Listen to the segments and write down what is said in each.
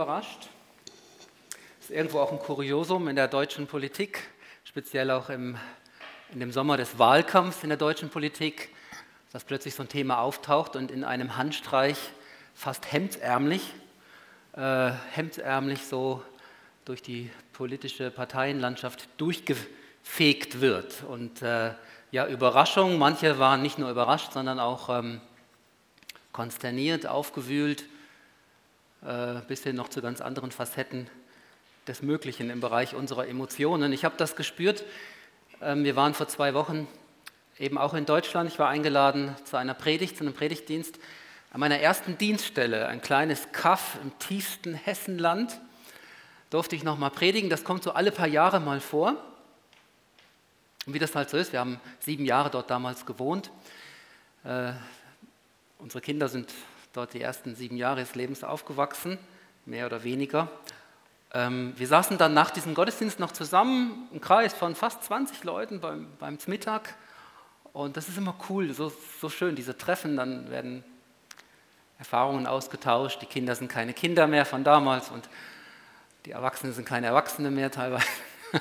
überrascht. Das ist irgendwo auch ein Kuriosum in der deutschen Politik, speziell auch im, in dem Sommer des Wahlkampfs in der deutschen Politik, dass plötzlich so ein Thema auftaucht und in einem Handstreich fast hemdsärmlich, äh, hemdsärmlich so durch die politische Parteienlandschaft durchgefegt wird. Und äh, ja, Überraschung, manche waren nicht nur überrascht, sondern auch ähm, konsterniert, aufgewühlt, bis hin noch zu ganz anderen Facetten des Möglichen im Bereich unserer Emotionen. Ich habe das gespürt. Ähm, wir waren vor zwei Wochen eben auch in Deutschland. Ich war eingeladen zu einer Predigt, zu einem Predigtdienst an meiner ersten Dienststelle, ein kleines Kaff im tiefsten Hessenland, durfte ich nochmal predigen. Das kommt so alle paar Jahre mal vor. Und wie das halt so ist, wir haben sieben Jahre dort damals gewohnt. Äh, unsere Kinder sind dort die ersten sieben Jahre des Lebens aufgewachsen, mehr oder weniger. Ähm, wir saßen dann nach diesem Gottesdienst noch zusammen, im Kreis von fast 20 Leuten beim, beim Mittag. Und das ist immer cool, so, so schön, diese Treffen, dann werden Erfahrungen ausgetauscht. Die Kinder sind keine Kinder mehr von damals und die Erwachsenen sind keine Erwachsene mehr teilweise.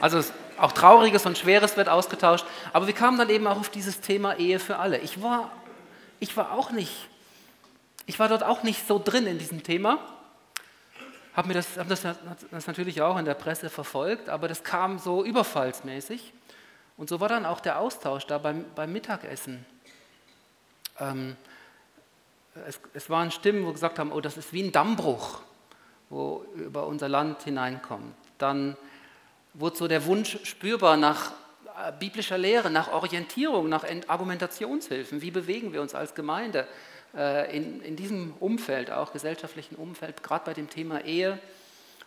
also auch Trauriges und Schweres wird ausgetauscht. Aber wir kamen dann eben auch auf dieses Thema Ehe für alle. Ich war, ich war auch nicht, ich war dort auch nicht so drin in diesem Thema. Habe das, hab das, das natürlich auch in der Presse verfolgt, aber das kam so überfallsmäßig. Und so war dann auch der Austausch da beim, beim Mittagessen. Ähm, es, es, waren Stimmen, wo gesagt haben, oh, das ist wie ein Dammbruch, wo über unser Land hineinkommt. Dann wurde so der Wunsch spürbar nach äh, biblischer Lehre, nach Orientierung, nach Argumentationshilfen. Wie bewegen wir uns als Gemeinde äh, in, in diesem Umfeld, auch gesellschaftlichen Umfeld, gerade bei dem Thema Ehe,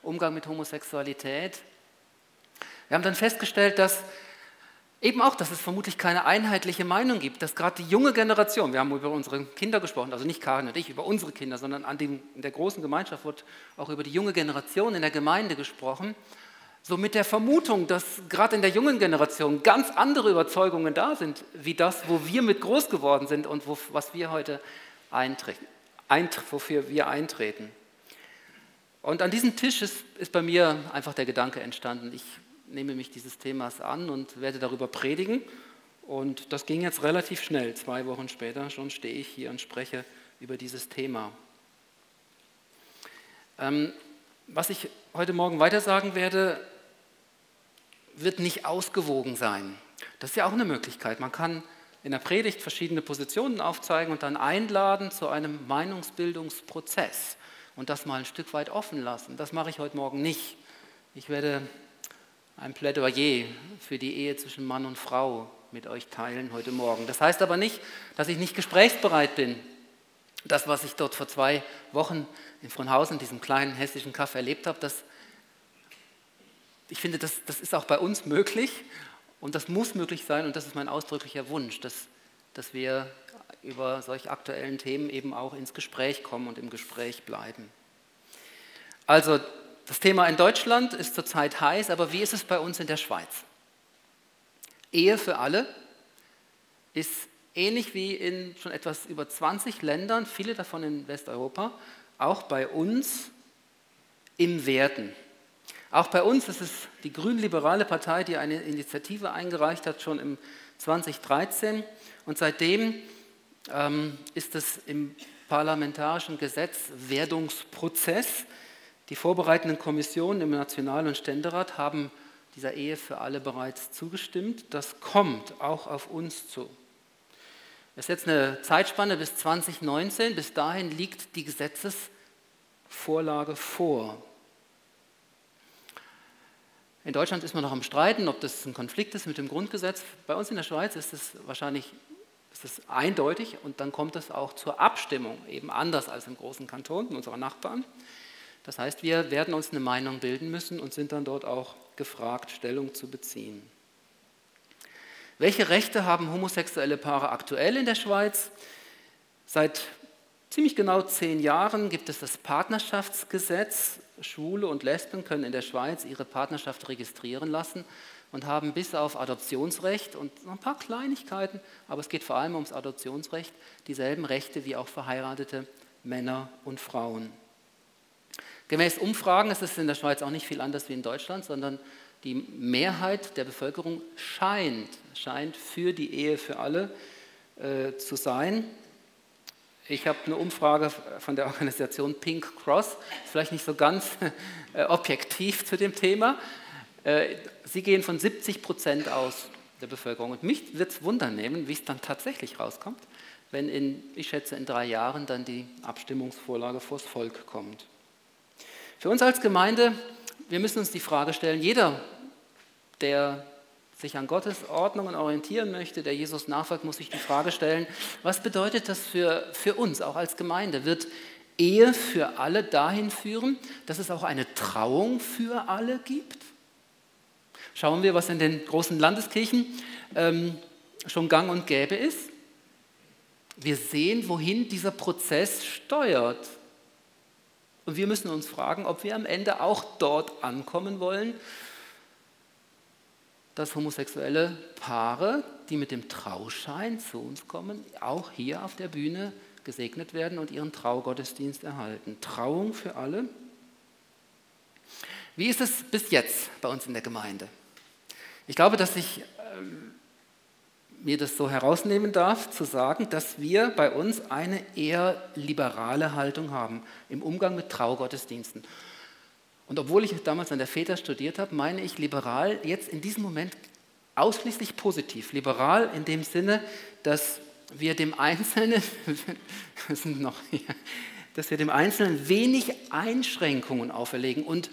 Umgang mit Homosexualität. Wir haben dann festgestellt, dass Eben auch, dass es vermutlich keine einheitliche Meinung gibt, dass gerade die junge Generation, wir haben über unsere Kinder gesprochen, also nicht Karin und ich, über unsere Kinder, sondern an dem, in der großen Gemeinschaft wird auch über die junge Generation in der Gemeinde gesprochen, so mit der Vermutung, dass gerade in der jungen Generation ganz andere Überzeugungen da sind, wie das, wo wir mit groß geworden sind und wo, was wir heute eintreten, eint, wofür wir eintreten. Und an diesem Tisch ist, ist bei mir einfach der Gedanke entstanden, ich nehme mich dieses Themas an und werde darüber predigen. Und das ging jetzt relativ schnell. Zwei Wochen später schon stehe ich hier und spreche über dieses Thema. Ähm, was ich heute Morgen weiter sagen werde, wird nicht ausgewogen sein. Das ist ja auch eine Möglichkeit. Man kann in der Predigt verschiedene Positionen aufzeigen und dann einladen zu einem Meinungsbildungsprozess und das mal ein Stück weit offen lassen. Das mache ich heute Morgen nicht. Ich werde ein Plädoyer für die Ehe zwischen Mann und Frau mit euch teilen heute Morgen. Das heißt aber nicht, dass ich nicht gesprächsbereit bin. Das, was ich dort vor zwei Wochen in Frohnhausen, diesem kleinen hessischen Kaff, erlebt habe, das, ich finde, das, das ist auch bei uns möglich und das muss möglich sein und das ist mein ausdrücklicher Wunsch, dass, dass wir über solche aktuellen Themen eben auch ins Gespräch kommen und im Gespräch bleiben. Also das Thema in Deutschland ist zurzeit heiß, aber wie ist es bei uns in der Schweiz? Ehe für alle ist ähnlich wie in schon etwas über 20 Ländern, viele davon in Westeuropa, auch bei uns im Werden. Auch bei uns ist es die grünliberale Partei, die eine Initiative eingereicht hat, schon im 2013. Und seitdem ähm, ist es im parlamentarischen Gesetz Werdungsprozess. Die vorbereitenden Kommissionen im National- und Ständerat haben dieser Ehe für alle bereits zugestimmt. Das kommt auch auf uns zu. Es ist jetzt eine Zeitspanne bis 2019. Bis dahin liegt die Gesetzesvorlage vor. In Deutschland ist man noch am Streiten, ob das ein Konflikt ist mit dem Grundgesetz. Bei uns in der Schweiz ist es wahrscheinlich ist es eindeutig und dann kommt es auch zur Abstimmung, eben anders als im großen Kanton unserer Nachbarn. Das heißt, wir werden uns eine Meinung bilden müssen und sind dann dort auch gefragt, Stellung zu beziehen. Welche Rechte haben homosexuelle Paare aktuell in der Schweiz? Seit ziemlich genau zehn Jahren gibt es das Partnerschaftsgesetz Schwule und Lesben können in der Schweiz ihre Partnerschaft registrieren lassen und haben bis auf Adoptionsrecht und noch ein paar Kleinigkeiten, aber es geht vor allem ums Adoptionsrecht, dieselben Rechte wie auch verheiratete Männer und Frauen. Gemäß Umfragen ist es in der Schweiz auch nicht viel anders wie in Deutschland, sondern die Mehrheit der Bevölkerung scheint, scheint für die Ehe für alle äh, zu sein. Ich habe eine Umfrage von der Organisation Pink Cross, vielleicht nicht so ganz äh, objektiv zu dem Thema. Äh, sie gehen von 70 Prozent aus der Bevölkerung. Und mich wird es wundern nehmen, wie es dann tatsächlich rauskommt, wenn in, ich schätze, in drei Jahren dann die Abstimmungsvorlage vors Volk kommt. Für uns als Gemeinde, wir müssen uns die Frage stellen, jeder, der sich an Gottes Ordnungen orientieren möchte, der Jesus nachfolgt, muss sich die Frage stellen, was bedeutet das für, für uns, auch als Gemeinde? Wird Ehe für alle dahin führen, dass es auch eine Trauung für alle gibt? Schauen wir, was in den großen Landeskirchen ähm, schon gang und gäbe ist. Wir sehen, wohin dieser Prozess steuert. Und wir müssen uns fragen, ob wir am Ende auch dort ankommen wollen, dass homosexuelle Paare, die mit dem Trauschein zu uns kommen, auch hier auf der Bühne gesegnet werden und ihren Traugottesdienst erhalten. Trauung für alle. Wie ist es bis jetzt bei uns in der Gemeinde? Ich glaube, dass ich ähm, mir das so herausnehmen darf, zu sagen, dass wir bei uns eine eher liberale Haltung haben im Umgang mit Traugottesdiensten. Und obwohl ich damals an der Väter studiert habe, meine ich liberal jetzt in diesem Moment ausschließlich positiv. Liberal in dem Sinne, dass wir dem Einzelnen, sind noch hier, dass wir dem Einzelnen wenig Einschränkungen auferlegen und,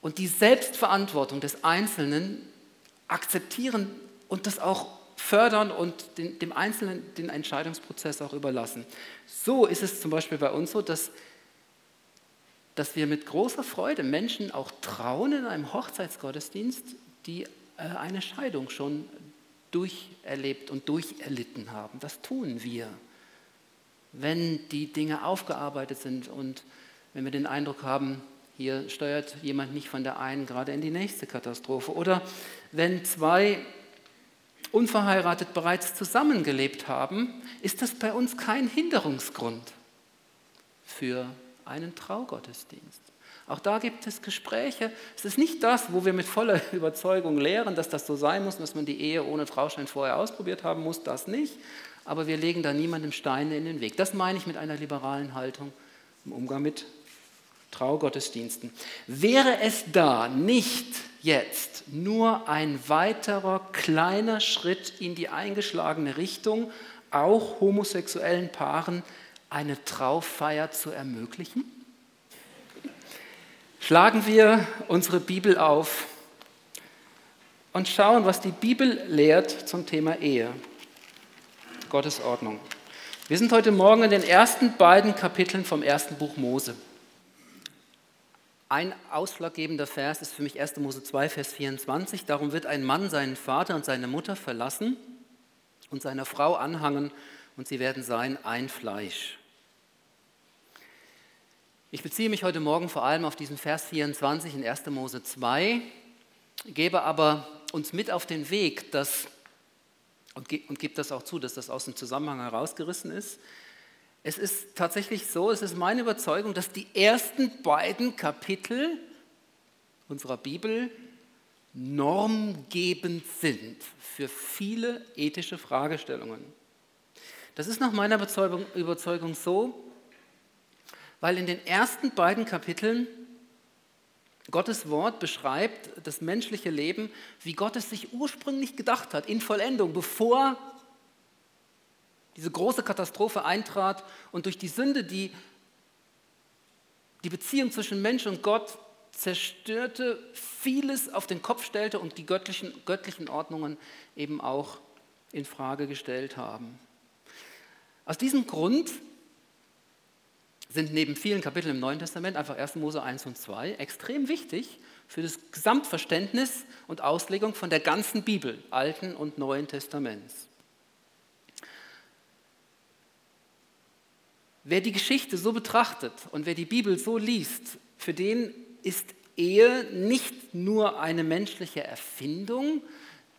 und die Selbstverantwortung des Einzelnen akzeptieren und das auch fördern und den, dem Einzelnen den Entscheidungsprozess auch überlassen. So ist es zum Beispiel bei uns so, dass dass wir mit großer Freude Menschen auch trauen in einem Hochzeitsgottesdienst, die äh, eine Scheidung schon durcherlebt und durcherlitten haben. Das tun wir, wenn die Dinge aufgearbeitet sind und wenn wir den Eindruck haben, hier steuert jemand nicht von der einen gerade in die nächste Katastrophe. Oder wenn zwei unverheiratet bereits zusammengelebt haben, ist das bei uns kein Hinderungsgrund für einen Traugottesdienst. Auch da gibt es Gespräche. Es ist nicht das, wo wir mit voller Überzeugung lehren, dass das so sein muss, dass man die Ehe ohne Trauschein vorher ausprobiert haben muss, das nicht. Aber wir legen da niemandem Steine in den Weg. Das meine ich mit einer liberalen Haltung im Umgang mit Traugottesdiensten. Wäre es da nicht jetzt nur ein weiterer kleiner Schritt in die eingeschlagene Richtung, auch homosexuellen Paaren eine Trauffeier zu ermöglichen? Schlagen wir unsere Bibel auf und schauen, was die Bibel lehrt zum Thema Ehe, Gottes Ordnung. Wir sind heute Morgen in den ersten beiden Kapiteln vom ersten Buch Mose. Ein ausschlaggebender Vers ist für mich 1. Mose 2, Vers 24. Darum wird ein Mann seinen Vater und seine Mutter verlassen und seiner Frau anhangen und sie werden sein ein Fleisch. Ich beziehe mich heute Morgen vor allem auf diesen Vers 24 in 1. Mose 2, gebe aber uns mit auf den Weg, dass, und, und gebe das auch zu, dass das aus dem Zusammenhang herausgerissen ist. Es ist tatsächlich so, es ist meine Überzeugung, dass die ersten beiden Kapitel unserer Bibel normgebend sind für viele ethische Fragestellungen. Das ist nach meiner Überzeugung, so, weil in den ersten beiden Kapiteln Gottes Wort beschreibt das menschliche Leben, wie Gott es sich ursprünglich gedacht hat, in Vollendung, bevor diese große Katastrophe eintrat und durch die Sünde, die die Beziehung zwischen Mensch und Gott zerstörte, vieles auf den Kopf stellte und die göttlichen, göttlichen Ordnungen eben auch in Frage gestellt haben. Aus diesem Grund sind neben vielen Kapiteln im Neuen Testament, einfach 1. Mose 1 und 2, extrem wichtig für das Gesamtverständnis und Auslegung von der ganzen Bibel, Alten und Neuen Testaments. Wer die Geschichte so betrachtet und wer die Bibel so liest, für den ist Ehe nicht nur eine menschliche Erfindung,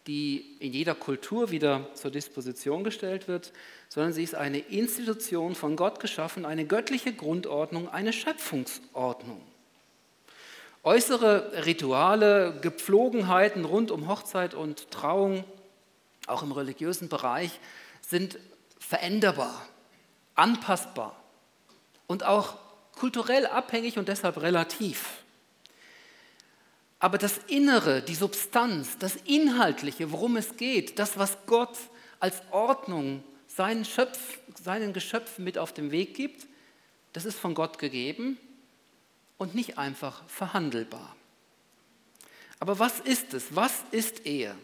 die in jeder Kultur wieder zur Disposition gestellt wird, sondern sie ist eine Institution von Gott geschaffen, eine göttliche Grundordnung, eine Schöpfungsordnung. Äußere Rituale, Gepflogenheiten rund um Hochzeit und Trauung, auch im religiösen Bereich, sind veränderbar, anpassbar und auch kulturell abhängig und deshalb relativ. Aber das Innere, die Substanz, das Inhaltliche, worum es geht, das, was Gott als Ordnung seinen, Schöpf, seinen Geschöpfen mit auf den Weg gibt, das ist von Gott gegeben und nicht einfach verhandelbar. Aber was ist es? Was ist Ehe?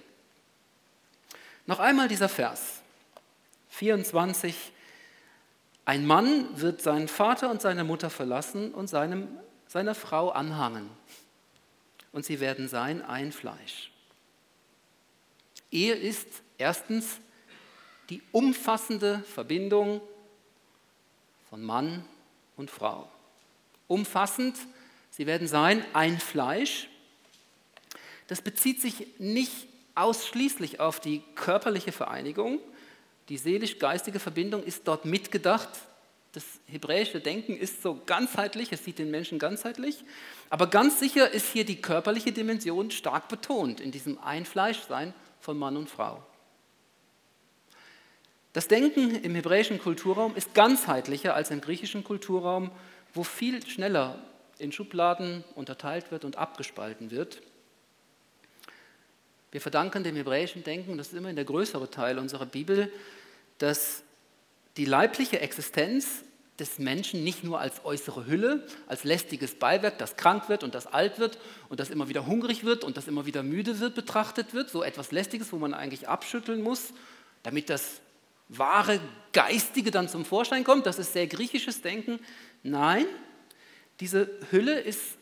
Noch einmal dieser Vers 24. Ein Mann wird seinen Vater und seine Mutter verlassen und seinem, seiner Frau anhangen und sie werden sein ein Fleisch. Ehe ist erstens die umfassende Verbindung von Mann und Frau. Umfassend, sie werden sein ein Fleisch. Das bezieht sich nicht ausschließlich auf die körperliche Vereinigung. Die seelisch-geistige Verbindung ist dort mitgedacht das hebräische Denken ist so ganzheitlich, es sieht den Menschen ganzheitlich, aber ganz sicher ist hier die körperliche Dimension stark betont in diesem Einfleischsein von Mann und Frau. Das Denken im hebräischen Kulturraum ist ganzheitlicher als im griechischen Kulturraum, wo viel schneller in Schubladen unterteilt wird und abgespalten wird. Wir verdanken dem hebräischen Denken, das ist immerhin der größere Teil unserer Bibel, dass die leibliche Existenz des Menschen nicht nur als äußere Hülle, als lästiges Beiwerk, das krank wird und das alt wird und das immer wieder hungrig wird und das immer wieder müde wird, betrachtet wird, so etwas Lästiges, wo man eigentlich abschütteln muss, damit das wahre Geistige dann zum Vorschein kommt. Das ist sehr griechisches Denken. Nein, diese Hülle ist,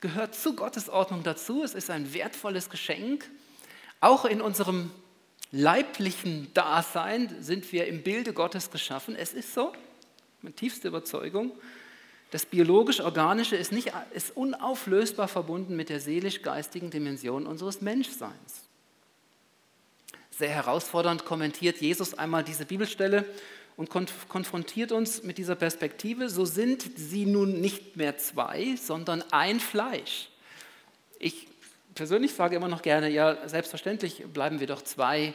gehört zu Gottes Ordnung dazu. Es ist ein wertvolles Geschenk. Auch in unserem leiblichen Dasein sind wir im Bilde Gottes geschaffen. Es ist so, meine tiefste Überzeugung. Das biologisch-organische ist, ist unauflösbar verbunden mit der seelisch-geistigen Dimension unseres Menschseins. Sehr herausfordernd kommentiert Jesus einmal diese Bibelstelle und konfrontiert uns mit dieser Perspektive. So sind sie nun nicht mehr zwei, sondern ein Fleisch. Ich persönlich sage immer noch gerne, ja, selbstverständlich bleiben wir doch zwei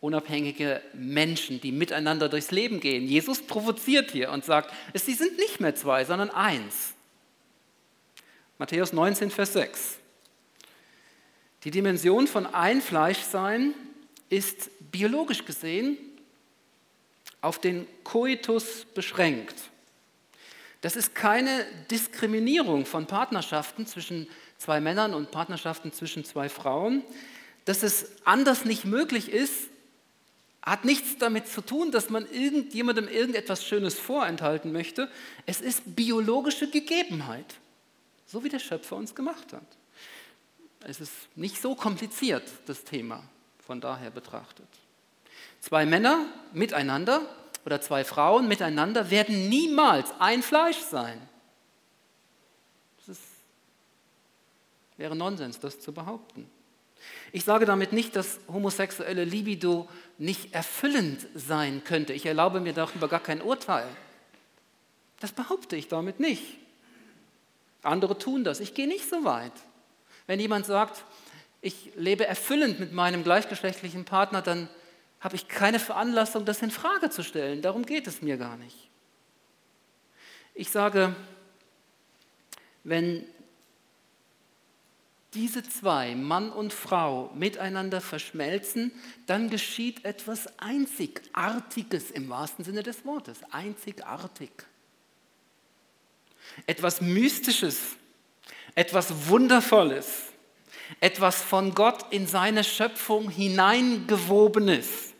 unabhängige Menschen, die miteinander durchs Leben gehen. Jesus provoziert hier und sagt, sie sind nicht mehr zwei, sondern eins. Matthäus 19, Vers 6. Die Dimension von Einfleischsein ist biologisch gesehen auf den Koitus beschränkt. Das ist keine Diskriminierung von Partnerschaften zwischen zwei Männern und Partnerschaften zwischen zwei Frauen. Dass es anders nicht möglich ist, hat nichts damit zu tun, dass man irgendjemandem irgendetwas Schönes vorenthalten möchte. Es ist biologische Gegebenheit, so wie der Schöpfer uns gemacht hat. Es ist nicht so kompliziert, das Thema, von daher betrachtet. Zwei Männer miteinander oder zwei Frauen miteinander werden niemals ein Fleisch sein. Wäre Nonsens, das zu behaupten. Ich sage damit nicht, dass homosexuelle Libido nicht erfüllend sein könnte. Ich erlaube mir darüber gar kein Urteil. Das behaupte ich damit nicht. Andere tun das. Ich gehe nicht so weit. Wenn jemand sagt, ich lebe erfüllend mit meinem gleichgeschlechtlichen Partner, dann habe ich keine Veranlassung, das in Frage zu stellen. Darum geht es mir gar nicht. Ich sage, wenn diese zwei, Mann und Frau, miteinander verschmelzen, dann geschieht etwas Einzigartiges im wahrsten Sinne des Wortes. Einzigartig. Etwas Mystisches, etwas Wundervolles, etwas von Gott in seine Schöpfung hineingewobenes.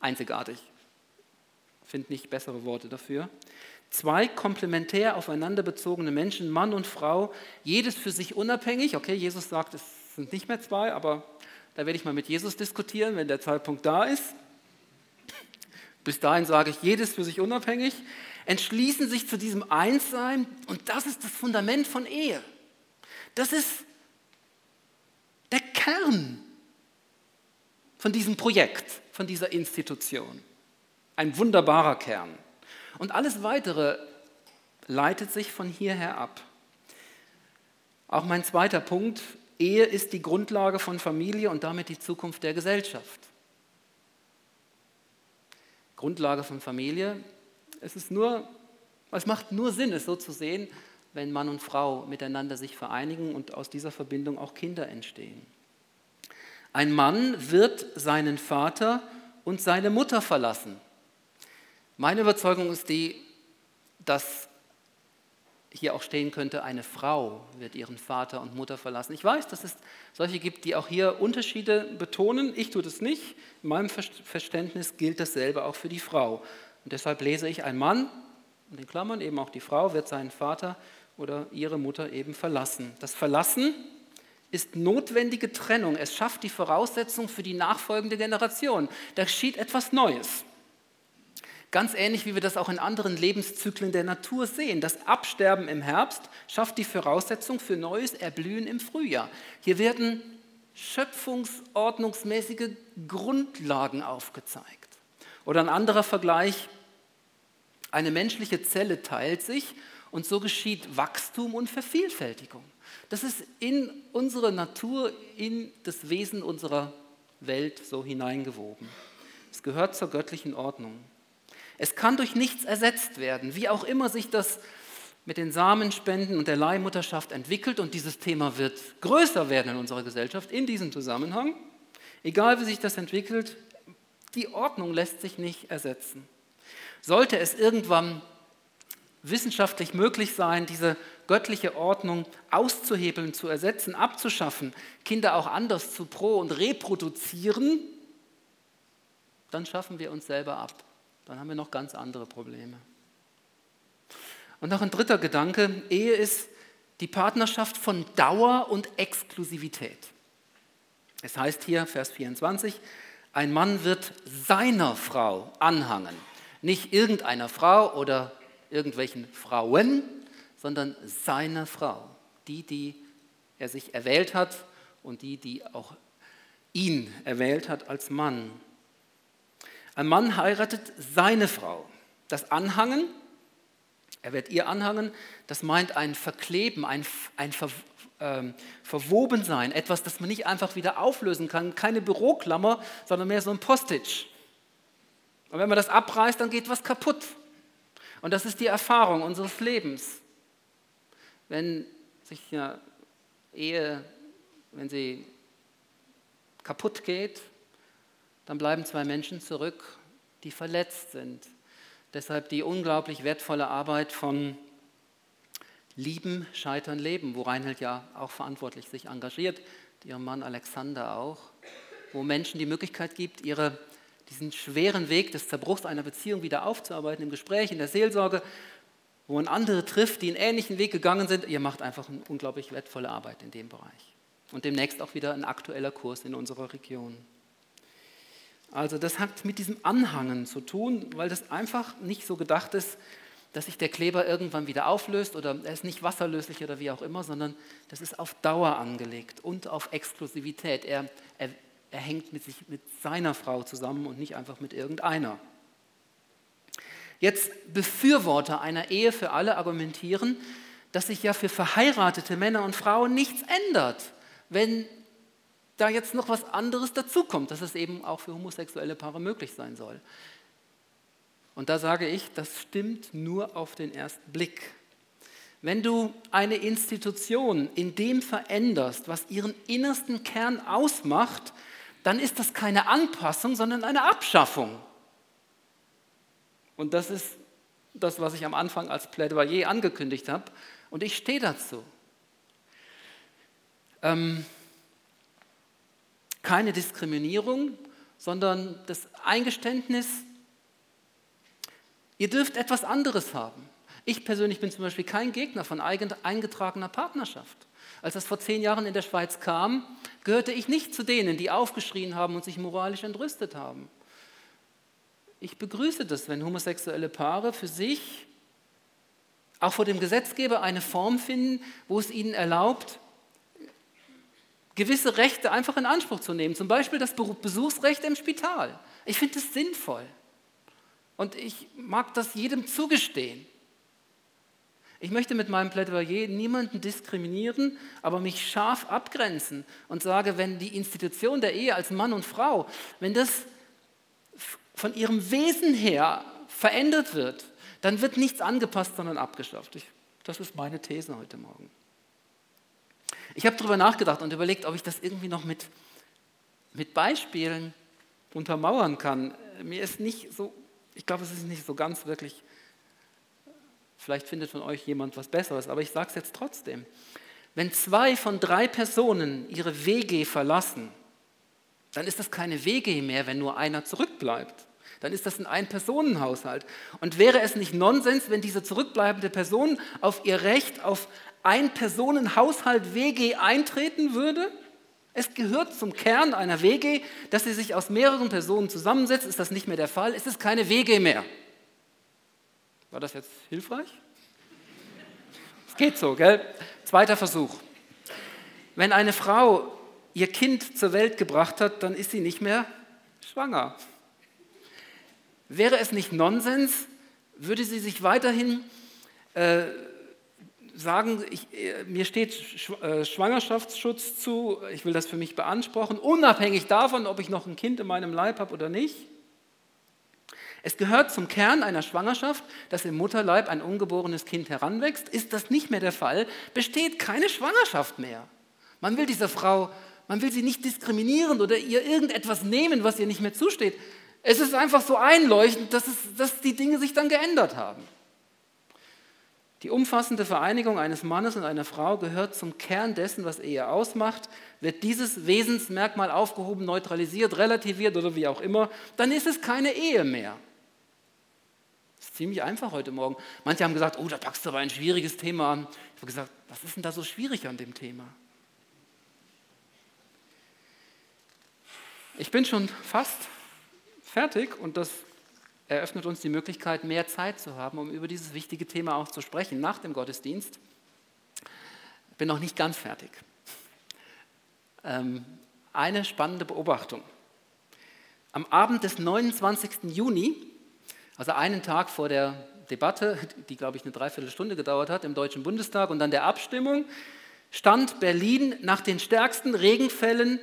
Einzigartig. Finde nicht bessere Worte dafür. Zwei komplementär aufeinander bezogene Menschen, Mann und Frau, jedes für sich unabhängig. Okay, Jesus sagt, es sind nicht mehr zwei, aber da werde ich mal mit Jesus diskutieren, wenn der Zeitpunkt da ist. Bis dahin sage ich, jedes für sich unabhängig, entschließen sich zu diesem Einssein und das ist das Fundament von Ehe. Das ist der Kern von diesem Projekt, von dieser Institution. Ein wunderbarer Kern. Und alles Weitere leitet sich von hierher ab. Auch mein zweiter Punkt, Ehe ist die Grundlage von Familie und damit die Zukunft der Gesellschaft. Grundlage von Familie, es, ist nur, es macht nur Sinn, es so zu sehen, wenn Mann und Frau miteinander sich vereinigen und aus dieser Verbindung auch Kinder entstehen. Ein Mann wird seinen Vater und seine Mutter verlassen. Meine Überzeugung ist die, dass hier auch stehen könnte, eine Frau wird ihren Vater und Mutter verlassen. Ich weiß, dass es solche gibt, die auch hier Unterschiede betonen. Ich tue das nicht. In meinem Verständnis gilt dasselbe auch für die Frau. Und deshalb lese ich, ein Mann, in den Klammern eben auch die Frau, wird seinen Vater oder ihre Mutter eben verlassen. Das Verlassen ist notwendige Trennung. Es schafft die Voraussetzung für die nachfolgende Generation. Da geschieht etwas Neues. Ganz ähnlich wie wir das auch in anderen Lebenszyklen der Natur sehen. Das Absterben im Herbst schafft die Voraussetzung für neues Erblühen im Frühjahr. Hier werden schöpfungsordnungsmäßige Grundlagen aufgezeigt. Oder ein anderer Vergleich, eine menschliche Zelle teilt sich und so geschieht Wachstum und Vervielfältigung. Das ist in unsere Natur, in das Wesen unserer Welt so hineingewoben. Es gehört zur göttlichen Ordnung. Es kann durch nichts ersetzt werden, wie auch immer sich das mit den Samenspenden und der Leihmutterschaft entwickelt und dieses Thema wird größer werden in unserer Gesellschaft in diesem Zusammenhang. Egal wie sich das entwickelt, die Ordnung lässt sich nicht ersetzen. Sollte es irgendwann wissenschaftlich möglich sein, diese göttliche Ordnung auszuhebeln, zu ersetzen, abzuschaffen, Kinder auch anders zu pro- und reproduzieren, dann schaffen wir uns selber ab dann haben wir noch ganz andere Probleme. Und noch ein dritter Gedanke, Ehe ist die Partnerschaft von Dauer und Exklusivität. Es heißt hier, Vers 24, ein Mann wird seiner Frau anhangen, nicht irgendeiner Frau oder irgendwelchen Frauen, sondern seiner Frau, die, die er sich erwählt hat und die, die auch ihn erwählt hat als Mann. Ein Mann heiratet seine Frau. Das Anhangen, er wird ihr anhangen, das meint ein Verkleben, ein, ein Ver, äh, Verwobensein, etwas, das man nicht einfach wieder auflösen kann, keine Büroklammer, sondern mehr so ein Postage. Und wenn man das abreißt, dann geht was kaputt. Und das ist die Erfahrung unseres Lebens. Wenn sich eine Ehe, wenn sie kaputt geht, dann bleiben zwei Menschen zurück, die verletzt sind. Deshalb die unglaublich wertvolle Arbeit von Lieben, Scheitern, Leben, wo Reinhold ja auch verantwortlich sich engagiert, ihrem Mann Alexander auch, wo Menschen die Möglichkeit gibt, ihre, diesen schweren Weg des Zerbruchs einer Beziehung wieder aufzuarbeiten, im Gespräch, in der Seelsorge, wo man andere trifft, die einen ähnlichen Weg gegangen sind. Ihr macht einfach eine unglaublich wertvolle Arbeit in dem Bereich. Und demnächst auch wieder ein aktueller Kurs in unserer Region. Also das hat mit diesem Anhangen zu tun, weil das einfach nicht so gedacht ist, dass sich der Kleber irgendwann wieder auflöst oder er ist nicht wasserlöslich oder wie auch immer, sondern das ist auf Dauer angelegt und auf Exklusivität. Er, er, er hängt mit, sich, mit seiner Frau zusammen und nicht einfach mit irgendeiner. Jetzt Befürworter einer Ehe für alle argumentieren, dass sich ja für verheiratete Männer und Frauen nichts ändert, wenn da jetzt noch was anderes dazukommt, dass es eben auch für homosexuelle Paare möglich sein soll. Und da sage ich, das stimmt nur auf den ersten Blick. Wenn du eine Institution in dem veränderst, was ihren innersten Kern ausmacht, dann ist das keine Anpassung, sondern eine Abschaffung. Und das ist das, was ich am Anfang als Plädoyer angekündigt habe. Und ich stehe dazu. Ähm, keine Diskriminierung, sondern das Eingeständnis, ihr dürft etwas anderes haben. Ich persönlich bin zum Beispiel kein Gegner von eingetragener Partnerschaft. Als das vor zehn Jahren in der Schweiz kam, gehörte ich nicht zu denen, die aufgeschrien haben und sich moralisch entrüstet haben. Ich begrüße das, wenn homosexuelle Paare für sich auch vor dem Gesetzgeber eine Form finden, wo es ihnen erlaubt, gewisse Rechte einfach in Anspruch zu nehmen. Zum Beispiel das Besuchsrecht im Spital. Ich finde es sinnvoll. Und ich mag das jedem zugestehen. Ich möchte mit meinem Plädoyer niemanden diskriminieren, aber mich scharf abgrenzen und sage, wenn die Institution der Ehe als Mann und Frau, wenn das von ihrem Wesen her verändert wird, dann wird nichts angepasst, sondern abgeschafft. Ich, das ist meine These heute Morgen. Ich habe darüber nachgedacht und überlegt, ob ich das irgendwie noch mit, mit Beispielen untermauern kann. Mir ist nicht so, ich glaube, es ist nicht so ganz wirklich, vielleicht findet von euch jemand was Besseres, aber ich sage es jetzt trotzdem. Wenn zwei von drei Personen ihre WG verlassen, dann ist das keine WG mehr, wenn nur einer zurückbleibt dann ist das ein Ein-Personen-Haushalt. Und wäre es nicht Nonsens, wenn diese zurückbleibende Person auf ihr Recht auf Ein-Personen-Haushalt WG eintreten würde? Es gehört zum Kern einer WG, dass sie sich aus mehreren Personen zusammensetzt. Ist das nicht mehr der Fall? Ist es keine WG mehr? War das jetzt hilfreich? Es geht so, gell? Zweiter Versuch. Wenn eine Frau ihr Kind zur Welt gebracht hat, dann ist sie nicht mehr schwanger. Wäre es nicht Nonsens, würde sie sich weiterhin äh, sagen, ich, äh, mir steht äh, Schwangerschaftsschutz zu, ich will das für mich beanspruchen, unabhängig davon, ob ich noch ein Kind in meinem Leib habe oder nicht. Es gehört zum Kern einer Schwangerschaft, dass im Mutterleib ein ungeborenes Kind heranwächst. Ist das nicht mehr der Fall, besteht keine Schwangerschaft mehr. Man will dieser Frau, man will sie nicht diskriminieren oder ihr irgendetwas nehmen, was ihr nicht mehr zusteht. Es ist einfach so einleuchtend, dass, es, dass die Dinge sich dann geändert haben. Die umfassende Vereinigung eines Mannes und einer Frau gehört zum Kern dessen, was Ehe ausmacht. Wird dieses Wesensmerkmal aufgehoben, neutralisiert, relativiert oder wie auch immer, dann ist es keine Ehe mehr. Das ist ziemlich einfach heute Morgen. Manche haben gesagt, oh, da packst du aber ein schwieriges Thema an. Ich habe gesagt, was ist denn da so schwierig an dem Thema? Ich bin schon fast fertig und das eröffnet uns die Möglichkeit, mehr Zeit zu haben, um über dieses wichtige Thema auch zu sprechen nach dem Gottesdienst. Bin noch nicht ganz fertig. Ähm, eine spannende Beobachtung. Am Abend des 29. Juni, also einen Tag vor der Debatte, die, glaube ich, eine Dreiviertelstunde gedauert hat im Deutschen Bundestag und dann der Abstimmung, stand Berlin nach den stärksten Regenfällen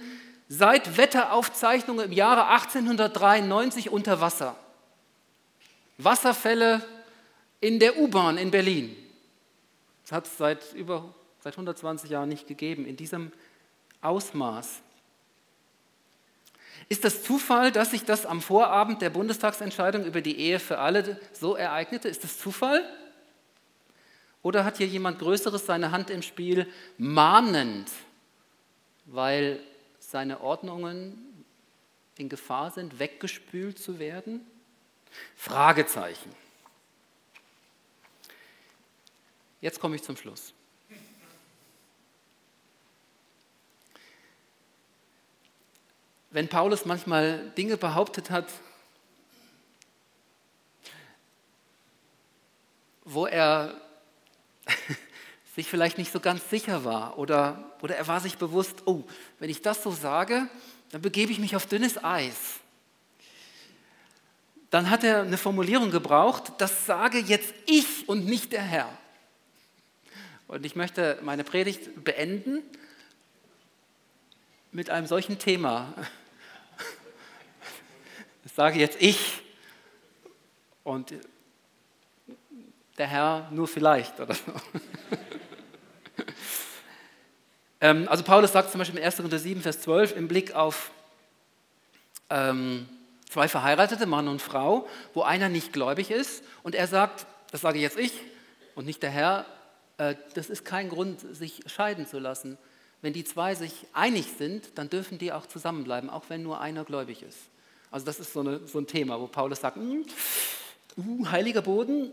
seit Wetteraufzeichnungen im Jahre 1893 unter Wasser. Wasserfälle in der U-Bahn in Berlin. Das hat es seit über seit 120 Jahren nicht gegeben, in diesem Ausmaß. Ist das Zufall, dass sich das am Vorabend der Bundestagsentscheidung über die Ehe für alle so ereignete? Ist das Zufall? Oder hat hier jemand Größeres seine Hand im Spiel, mahnend, weil seine Ordnungen in Gefahr sind, weggespült zu werden? Fragezeichen. Jetzt komme ich zum Schluss. Wenn Paulus manchmal Dinge behauptet hat, wo er sich vielleicht nicht so ganz sicher war oder, oder er war sich bewusst, oh, wenn ich das so sage, dann begebe ich mich auf dünnes Eis. Dann hat er eine Formulierung gebraucht, das sage jetzt ich und nicht der Herr. Und ich möchte meine Predigt beenden mit einem solchen Thema. Das sage jetzt ich und der Herr nur vielleicht oder so. Ähm, also Paulus sagt zum Beispiel in 1. Korinther 7, Vers 12 im Blick auf ähm, zwei verheiratete, Mann und Frau, wo einer nicht gläubig ist und er sagt, das sage jetzt ich und nicht der Herr, äh, das ist kein Grund, sich scheiden zu lassen. Wenn die zwei sich einig sind, dann dürfen die auch zusammenbleiben, auch wenn nur einer gläubig ist. Also das ist so, eine, so ein Thema, wo Paulus sagt, hm, uh, heiliger Boden,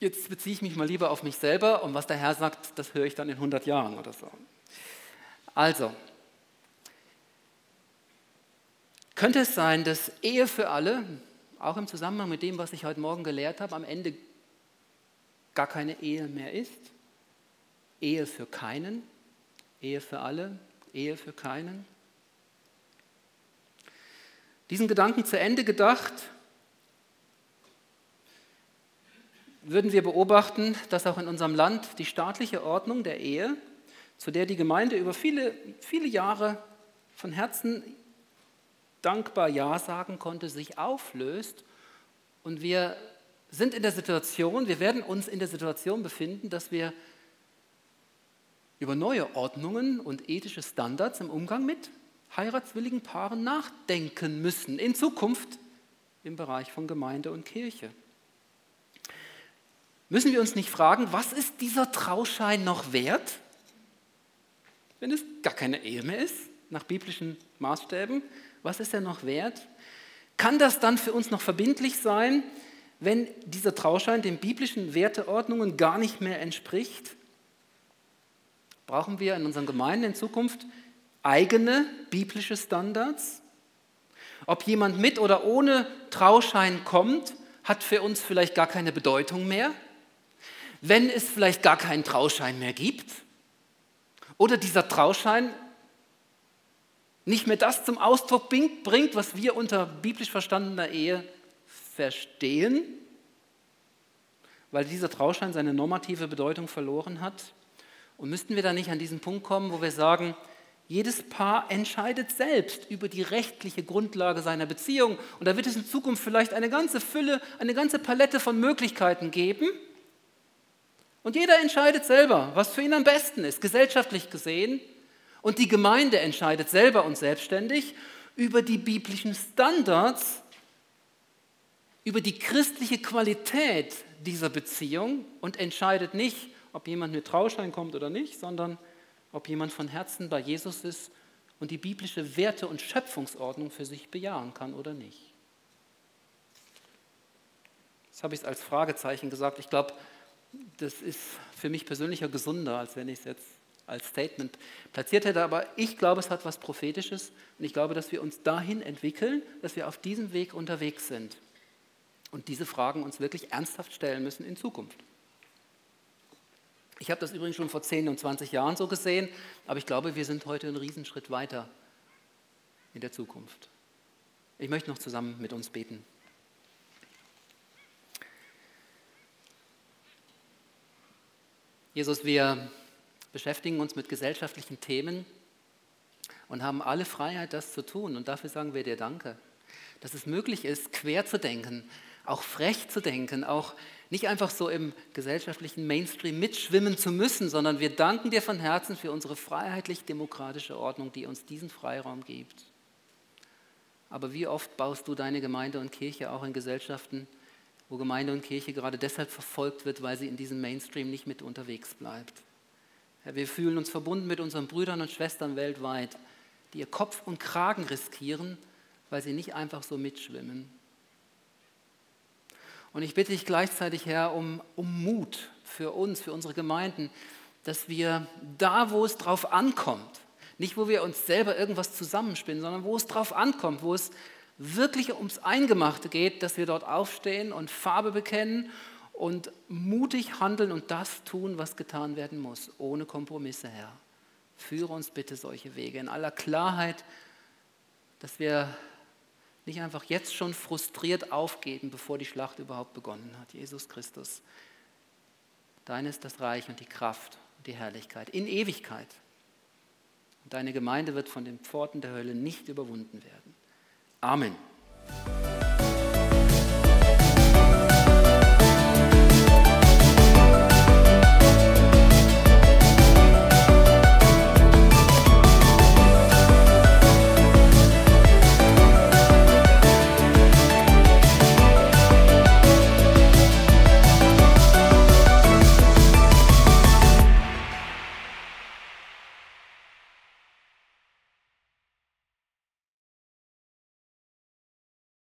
jetzt beziehe ich mich mal lieber auf mich selber und was der Herr sagt, das höre ich dann in 100 Jahren oder so. Also, könnte es sein, dass Ehe für alle, auch im Zusammenhang mit dem, was ich heute Morgen gelehrt habe, am Ende gar keine Ehe mehr ist. Ehe für keinen, Ehe für alle, Ehe für keinen. Diesen Gedanken zu Ende gedacht, würden wir beobachten, dass auch in unserem Land die staatliche Ordnung der Ehe, zu der die Gemeinde über viele, viele Jahre von Herzen dankbar Ja sagen konnte, sich auflöst. Und wir sind in der Situation, wir werden uns in der Situation befinden, dass wir über neue Ordnungen und ethische Standards im Umgang mit heiratswilligen Paaren nachdenken müssen, in Zukunft im Bereich von Gemeinde und Kirche. Müssen wir uns nicht fragen, was ist dieser Trauschein noch wert, wenn es gar keine Ehe mehr ist, nach biblischen Maßstäben? Was ist er noch wert? Kann das dann für uns noch verbindlich sein, wenn dieser Trauschein den biblischen Werteordnungen gar nicht mehr entspricht? Brauchen wir in unseren Gemeinden in Zukunft eigene biblische Standards? Ob jemand mit oder ohne Trauschein kommt, hat für uns vielleicht gar keine Bedeutung mehr wenn es vielleicht gar keinen Trauschein mehr gibt? Oder dieser Trauschein nicht mehr das zum Ausdruck bringt, was wir unter biblisch verstandener Ehe verstehen, weil dieser Trauschein seine normative Bedeutung verloren hat? Und müssten wir da nicht an diesen Punkt kommen, wo wir sagen, jedes Paar entscheidet selbst über die rechtliche Grundlage seiner Beziehung. Und da wird es in Zukunft vielleicht eine ganze Fülle, eine ganze Palette von Möglichkeiten geben. Und jeder entscheidet selber, was für ihn am besten ist, gesellschaftlich gesehen. Und die Gemeinde entscheidet selber und selbstständig über die biblischen Standards, über die christliche Qualität dieser Beziehung und entscheidet nicht, ob jemand mit Trauschein kommt oder nicht, sondern ob jemand von Herzen bei Jesus ist und die biblische Werte- und Schöpfungsordnung für sich bejahen kann oder nicht. Das habe ich als Fragezeichen gesagt. Ich glaube, das ist für mich persönlicher gesunder, als wenn ich es jetzt als Statement platziert hätte. Aber ich glaube, es hat was Prophetisches und ich glaube, dass wir uns dahin entwickeln, dass wir auf diesem Weg unterwegs sind und diese Fragen uns wirklich ernsthaft stellen müssen in Zukunft. Ich habe das übrigens schon vor 10 und 20 Jahren so gesehen, aber ich glaube, wir sind heute einen Riesenschritt weiter in der Zukunft. Ich möchte noch zusammen mit uns beten. Jesus, wir beschäftigen uns mit gesellschaftlichen Themen und haben alle Freiheit, das zu tun. Und dafür sagen wir dir Danke, dass es möglich ist, quer zu denken, auch frech zu denken, auch nicht einfach so im gesellschaftlichen Mainstream mitschwimmen zu müssen, sondern wir danken dir von Herzen für unsere freiheitlich-demokratische Ordnung, die uns diesen Freiraum gibt. Aber wie oft baust du deine Gemeinde und Kirche auch in Gesellschaften, wo Gemeinde und Kirche gerade deshalb verfolgt wird, weil sie in diesem Mainstream nicht mit unterwegs bleibt. Herr, wir fühlen uns verbunden mit unseren Brüdern und Schwestern weltweit, die ihr Kopf und Kragen riskieren, weil sie nicht einfach so mitschwimmen. Und ich bitte dich gleichzeitig, Herr, um, um Mut für uns, für unsere Gemeinden, dass wir da, wo es drauf ankommt, nicht wo wir uns selber irgendwas zusammenspinnen, sondern wo es drauf ankommt, wo es wirklich ums Eingemachte geht, dass wir dort aufstehen und Farbe bekennen und mutig handeln und das tun, was getan werden muss, ohne Kompromisse, Herr. Führe uns bitte solche Wege in aller Klarheit, dass wir nicht einfach jetzt schon frustriert aufgeben, bevor die Schlacht überhaupt begonnen hat. Jesus Christus, dein ist das Reich und die Kraft und die Herrlichkeit in Ewigkeit. Und deine Gemeinde wird von den Pforten der Hölle nicht überwunden werden. Amen.